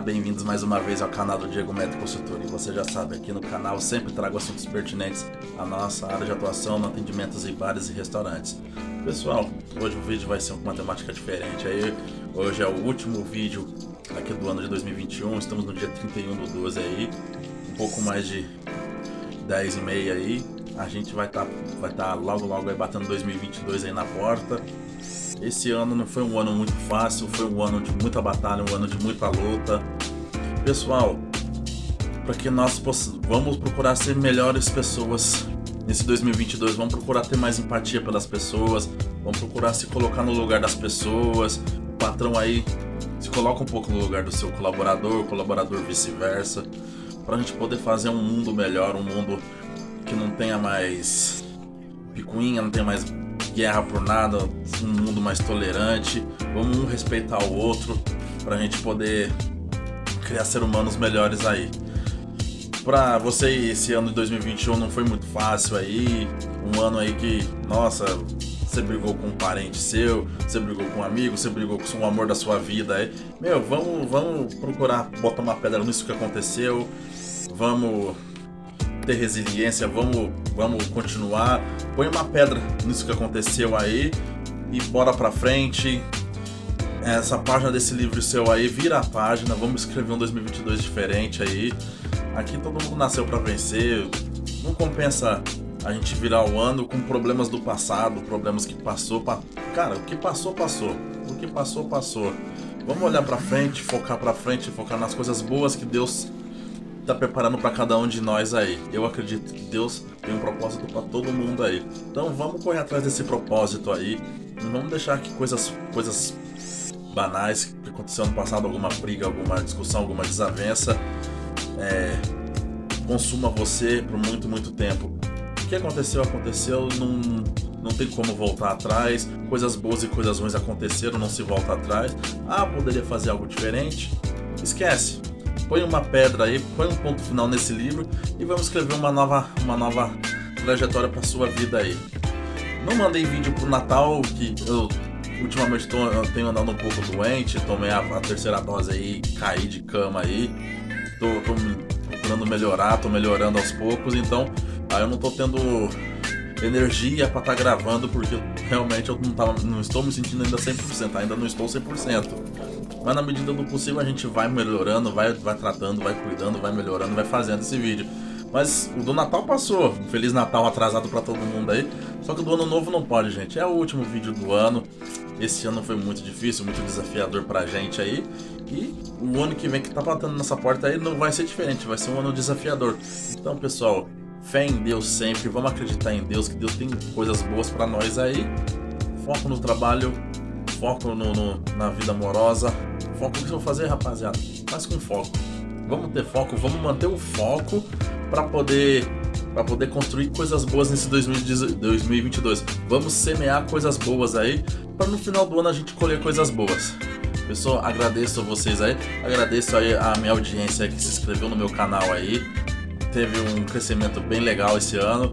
bem-vindos mais uma vez ao canal do Diego Metro Consultor. E você já sabe, aqui no canal sempre trago assuntos pertinentes à nossa área de atuação no atendimentos em bares e restaurantes. Pessoal, hoje o vídeo vai ser com uma temática diferente. Aí, hoje é o último vídeo aqui do ano de 2021, estamos no dia 31 do 12 aí, um pouco mais de 10 e meia aí. A gente vai estar tá, vai tá logo logo aí batendo 2022 aí na porta. Esse ano não foi um ano muito fácil, foi um ano de muita batalha, um ano de muita luta. Pessoal, para que nós possamos, vamos procurar ser melhores pessoas nesse 2022, vamos procurar ter mais empatia pelas pessoas, vamos procurar se colocar no lugar das pessoas. O patrão aí se coloca um pouco no lugar do seu colaborador, colaborador vice-versa, para a gente poder fazer um mundo melhor, um mundo que não tenha mais picuinha, não tenha mais guerra por nada, um mundo mais tolerante, vamos um respeitar o outro para a gente poder criar seres humanos melhores aí. Pra você, esse ano de 2021 não foi muito fácil aí, um ano aí que, nossa, você brigou com um parente seu, você brigou com um amigo, você brigou com o amor da sua vida aí. Meu, vamos, vamos procurar botar uma pedra nisso que aconteceu, vamos ter resiliência, vamos, vamos continuar. Põe uma pedra nisso que aconteceu aí e bora pra frente. Essa página desse livro seu aí, vira a página, vamos escrever um 2022 diferente aí. Aqui todo mundo nasceu para vencer. Não compensa a gente virar o ano com problemas do passado, problemas que passou, pa... cara, o que passou passou. O que passou passou. Vamos olhar para frente, focar para frente, focar nas coisas boas que Deus tá preparando para cada um de nós aí. Eu acredito que Deus tem um propósito para todo mundo aí. Então vamos correr atrás desse propósito aí. Não vamos deixar que coisas, coisas banais que aconteceu no passado, alguma briga, alguma discussão, alguma desavença, é, consuma você por muito, muito tempo. O que aconteceu, aconteceu, não, não tem como voltar atrás. Coisas boas e coisas ruins aconteceram, não se volta atrás. Ah, poderia fazer algo diferente? Esquece põe uma pedra aí, põe um ponto final nesse livro e vamos escrever uma nova, uma nova trajetória para sua vida aí. Não mandei vídeo pro Natal, que eu ultimamente tô, eu tenho andado um pouco doente, tomei a, a, terceira dose aí, caí de cama aí, tô, tô procurando melhorar, tô melhorando aos poucos, então aí eu não tô tendo energia para estar tá gravando porque realmente eu não, tava, não estou me sentindo ainda 100%, ainda não estou 100%. Mas na medida do possível a gente vai melhorando, vai, vai tratando, vai cuidando, vai melhorando, vai fazendo esse vídeo. Mas o do Natal passou. Um Feliz Natal atrasado para todo mundo aí. Só que do ano novo não pode, gente. É o último vídeo do ano. Esse ano foi muito difícil, muito desafiador pra gente aí. E o ano que vem que tá batendo nessa porta aí não vai ser diferente, vai ser um ano desafiador. Então, pessoal, fé em Deus sempre, vamos acreditar em Deus, que Deus tem coisas boas para nós aí. Foco no trabalho, foco no, no, na vida amorosa. Foco no que eu vou fazer, rapaziada. Faz com foco. Vamos ter foco, vamos manter o foco para poder para poder construir coisas boas nesse 2022. Vamos semear coisas boas aí para no final do ano a gente colher coisas boas. Pessoal, agradeço vocês aí, agradeço aí a minha audiência que se inscreveu no meu canal aí. Teve um crescimento bem legal esse ano.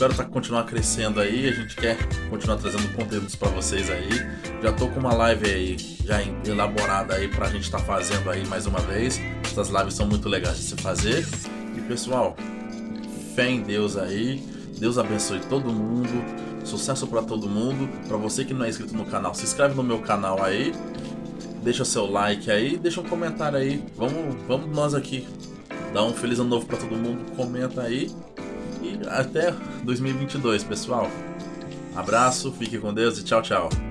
Espero tá, continuar crescendo aí. A gente quer continuar trazendo conteúdos para vocês aí. Já tô com uma live aí já elaborada aí pra gente estar tá fazendo aí mais uma vez. Essas lives são muito legais de se fazer. E pessoal, fé em Deus aí. Deus abençoe todo mundo. Sucesso para todo mundo. Para você que não é inscrito no canal, se inscreve no meu canal aí. Deixa seu like aí, deixa um comentário aí. Vamos, vamos nós aqui. Dá um feliz ano novo para todo mundo. Comenta aí e até 2022, pessoal. Abraço, fique com Deus e tchau, tchau.